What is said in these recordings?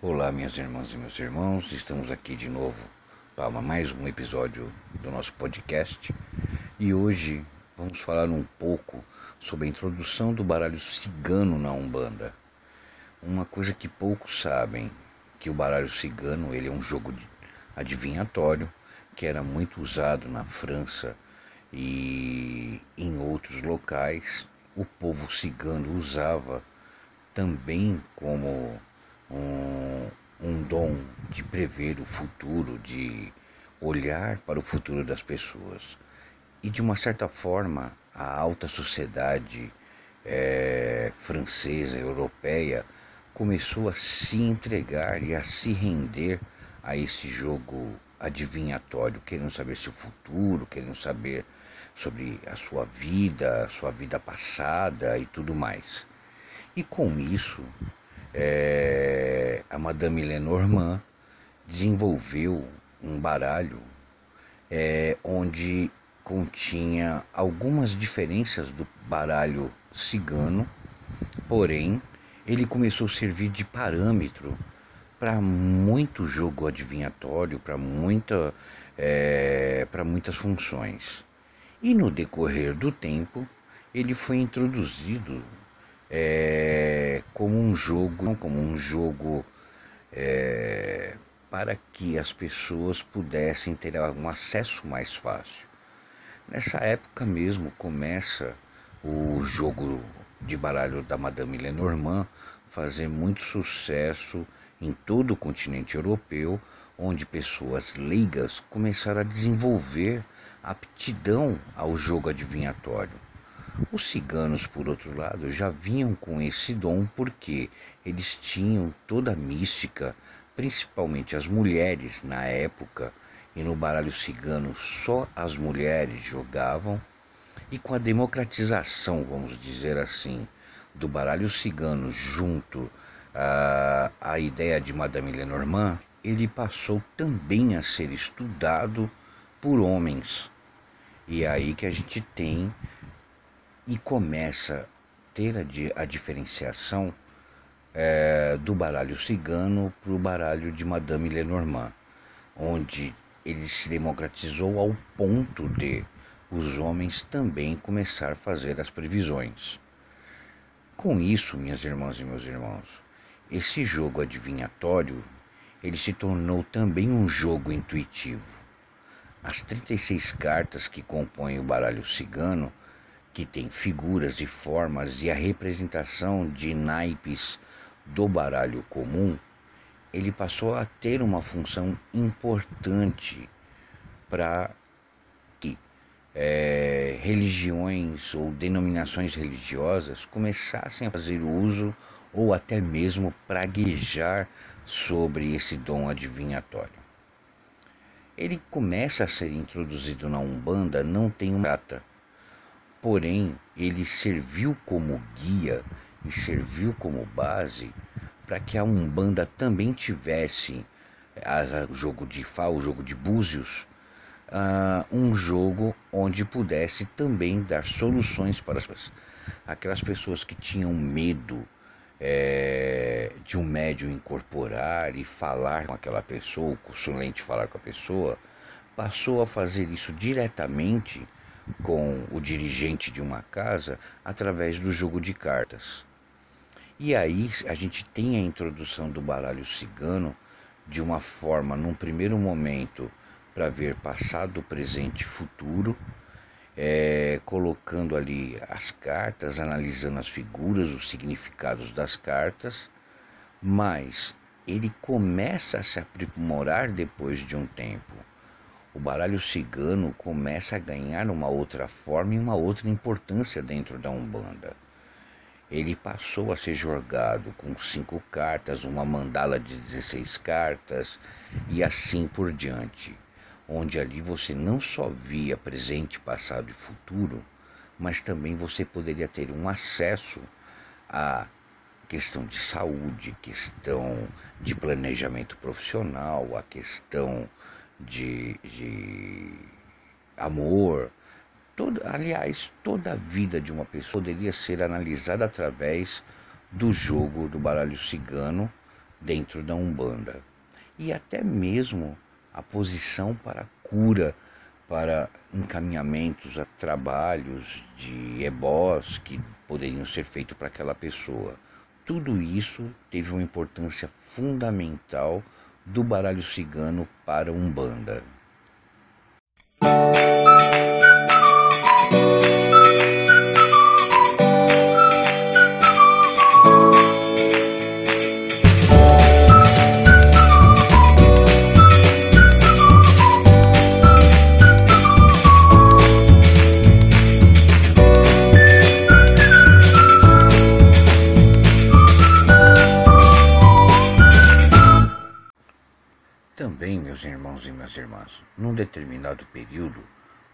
Olá, minhas irmãs e meus irmãos, estamos aqui de novo para mais um episódio do nosso podcast e hoje vamos falar um pouco sobre a introdução do baralho cigano na Umbanda. Uma coisa que poucos sabem, que o baralho cigano ele é um jogo adivinhatório que era muito usado na França e em outros locais. O povo cigano usava também como um, um dom de prever o futuro, de olhar para o futuro das pessoas. E de uma certa forma, a alta sociedade é, francesa, europeia, começou a se entregar e a se render a esse jogo adivinhatório, querendo saber seu futuro, querendo saber sobre a sua vida, a sua vida passada e tudo mais. E com isso, é, a Madame Lenormand desenvolveu um baralho é, onde continha algumas diferenças do baralho cigano, porém ele começou a servir de parâmetro para muito jogo adivinhatório, para muita, é, para muitas funções. E no decorrer do tempo ele foi introduzido é, como um jogo, como um jogo é, para que as pessoas pudessem ter um acesso mais fácil. Nessa época mesmo começa o jogo de baralho da Madame Lenormand fazer muito sucesso em todo o continente europeu, onde pessoas leigas começaram a desenvolver aptidão ao jogo adivinhatório. Os ciganos, por outro lado, já vinham com esse dom porque eles tinham toda a mística, principalmente as mulheres na época, e no baralho cigano só as mulheres jogavam, e com a democratização, vamos dizer assim, do baralho cigano junto à, ideia de Madame Lenormand, ele passou também a ser estudado por homens. E é aí que a gente tem e começa a ter a, a diferenciação é, do baralho cigano para o baralho de Madame Lenormand, onde ele se democratizou ao ponto de os homens também começar a fazer as previsões. Com isso, minhas irmãs e meus irmãos, esse jogo adivinhatório, ele se tornou também um jogo intuitivo. As 36 cartas que compõem o baralho cigano que tem figuras e formas e a representação de naipes do baralho comum, ele passou a ter uma função importante para que é, religiões ou denominações religiosas começassem a fazer uso ou até mesmo praguejar sobre esse dom adivinhatório. Ele começa a ser introduzido na Umbanda, não tem uma data, Porém, ele serviu como guia e serviu como base para que a Umbanda também tivesse o jogo de Fá, o jogo de Búzios, um jogo onde pudesse também dar soluções para as, aquelas pessoas que tinham medo é, de um médium incorporar e falar com aquela pessoa, o consulente falar com a pessoa, passou a fazer isso diretamente com o dirigente de uma casa através do jogo de cartas. E aí a gente tem a introdução do baralho cigano de uma forma, num primeiro momento, para ver passado, presente e futuro, é, colocando ali as cartas, analisando as figuras, os significados das cartas, mas ele começa a se aprimorar depois de um tempo. O baralho cigano começa a ganhar uma outra forma e uma outra importância dentro da Umbanda. Ele passou a ser jogado com cinco cartas, uma mandala de 16 cartas e assim por diante, onde ali você não só via presente, passado e futuro, mas também você poderia ter um acesso a questão de saúde, questão de planejamento profissional, a questão de, de amor, Toda, aliás, toda a vida de uma pessoa poderia ser analisada através do jogo do baralho cigano dentro da Umbanda. E até mesmo a posição para cura, para encaminhamentos a trabalhos de ebós que poderiam ser feitos para aquela pessoa. Tudo isso teve uma importância fundamental do baralho cigano para Umbanda. Meus irmãos e minhas irmãs, num determinado período,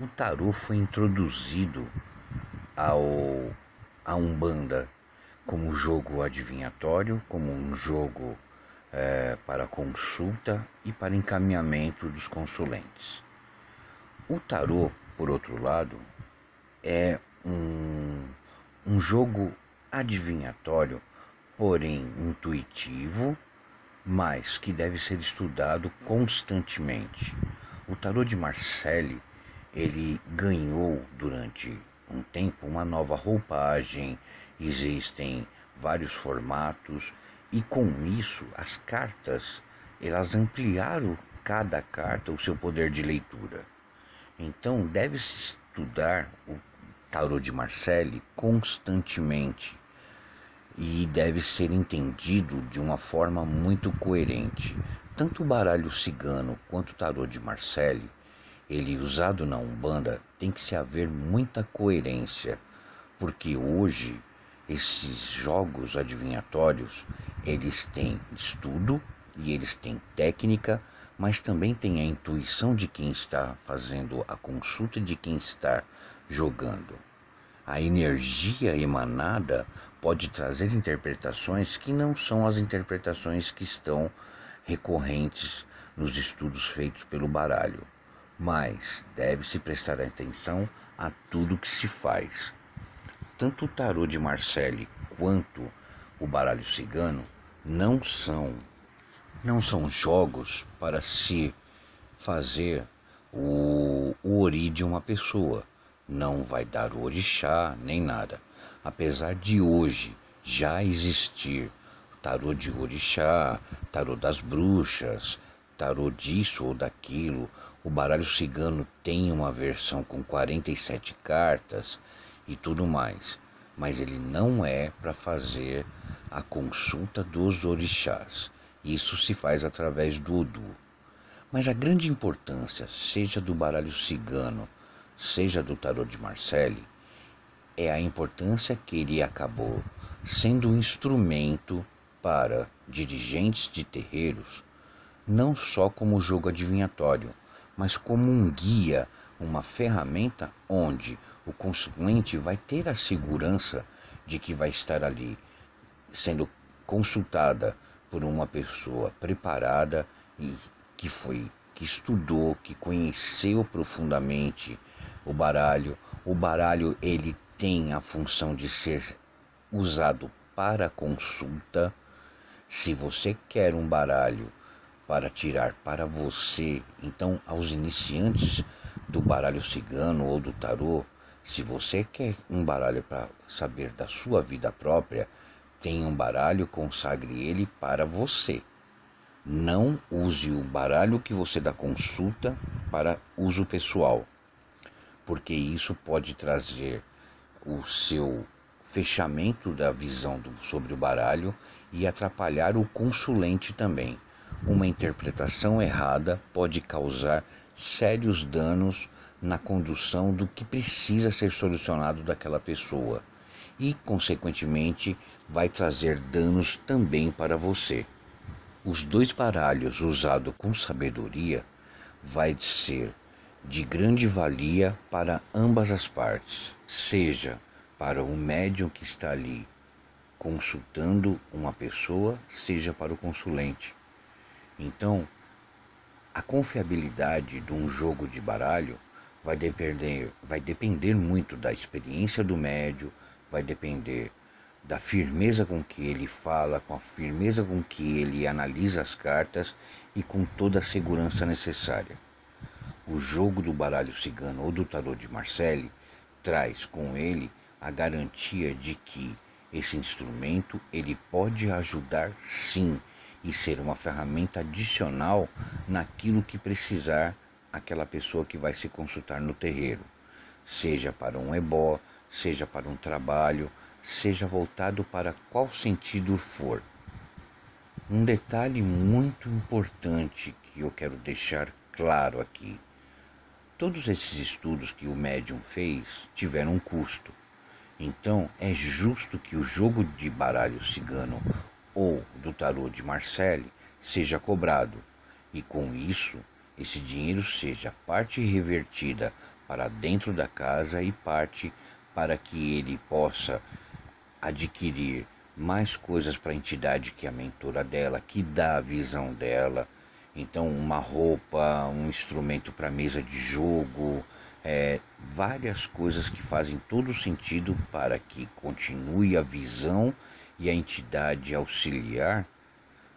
o tarô foi introduzido ao a Umbanda como jogo adivinhatório, como um jogo é, para consulta e para encaminhamento dos consulentes. O tarô, por outro lado, é um, um jogo adivinhatório, porém intuitivo mas que deve ser estudado constantemente. O tarô de Marcelli, ele ganhou durante um tempo uma nova roupagem, existem vários formatos e com isso as cartas, elas ampliaram cada carta o seu poder de leitura. Então deve-se estudar o tarô de Marcelli constantemente e deve ser entendido de uma forma muito coerente. Tanto o baralho cigano quanto o tarô de Marcelli, ele usado na Umbanda, tem que se haver muita coerência, porque hoje esses jogos adivinhatórios, eles têm estudo e eles têm técnica, mas também tem a intuição de quem está fazendo a consulta de quem está jogando. A energia emanada pode trazer interpretações que não são as interpretações que estão recorrentes nos estudos feitos pelo baralho, mas deve-se prestar atenção a tudo que se faz. Tanto o tarô de Marcelli quanto o baralho cigano não são não são jogos para se fazer o, o ori de uma pessoa não vai dar o orixá nem nada. Apesar de hoje já existir tarô de orixá, tarô das bruxas, tarô disso ou daquilo, o baralho cigano tem uma versão com 47 cartas e tudo mais, mas ele não é para fazer a consulta dos orixás. Isso se faz através do Odu. Mas a grande importância, seja do baralho cigano, seja do tarot de Marcelli, é a importância que ele acabou sendo um instrumento para dirigentes de terreiros, não só como jogo adivinhatório, mas como um guia, uma ferramenta onde o consulente vai ter a segurança de que vai estar ali sendo consultada por uma pessoa preparada e que foi que estudou, que conheceu profundamente o baralho. O baralho ele tem a função de ser usado para consulta. Se você quer um baralho para tirar para você, então aos iniciantes do baralho cigano ou do tarô, se você quer um baralho para saber da sua vida própria, tenha um baralho, consagre ele para você. Não use o baralho que você dá consulta para uso pessoal. porque isso pode trazer o seu fechamento da visão do, sobre o baralho e atrapalhar o consulente também. Uma interpretação errada pode causar sérios danos na condução do que precisa ser solucionado daquela pessoa e, consequentemente, vai trazer danos também para você. Os dois baralhos usados com sabedoria vai ser de grande valia para ambas as partes, seja para o médium que está ali consultando uma pessoa, seja para o consulente. Então, a confiabilidade de um jogo de baralho vai depender, vai depender muito da experiência do médium, vai depender da firmeza com que ele fala, com a firmeza com que ele analisa as cartas e com toda a segurança necessária. O jogo do baralho cigano ou do tarô de Marcelli traz com ele a garantia de que esse instrumento ele pode ajudar sim e ser uma ferramenta adicional naquilo que precisar aquela pessoa que vai se consultar no terreiro, seja para um ebó, seja para um trabalho, seja voltado para qual sentido for. Um detalhe muito importante que eu quero deixar claro aqui. Todos esses estudos que o médium fez tiveram um custo. Então é justo que o jogo de baralho cigano ou do tarô de Marcelli seja cobrado e com isso esse dinheiro seja parte revertida para dentro da casa e parte para que ele possa adquirir mais coisas para a entidade que é a mentora dela, que dá a visão dela. Então, uma roupa, um instrumento para mesa de jogo, é, várias coisas que fazem todo sentido para que continue a visão e a entidade auxiliar,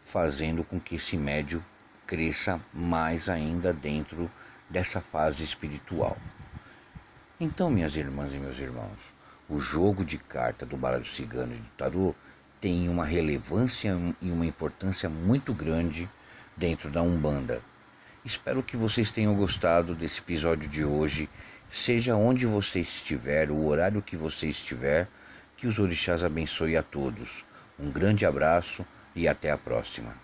fazendo com que esse médio cresça mais ainda dentro dessa fase espiritual. Então, minhas irmãs e meus irmãos, o jogo de carta do baralho cigano e do tarô tem uma relevância e uma importância muito grande dentro da Umbanda. Espero que vocês tenham gostado desse episódio de hoje, seja onde você estiver, o horário que você estiver, que os orixás abençoe a todos. Um grande abraço e até a próxima.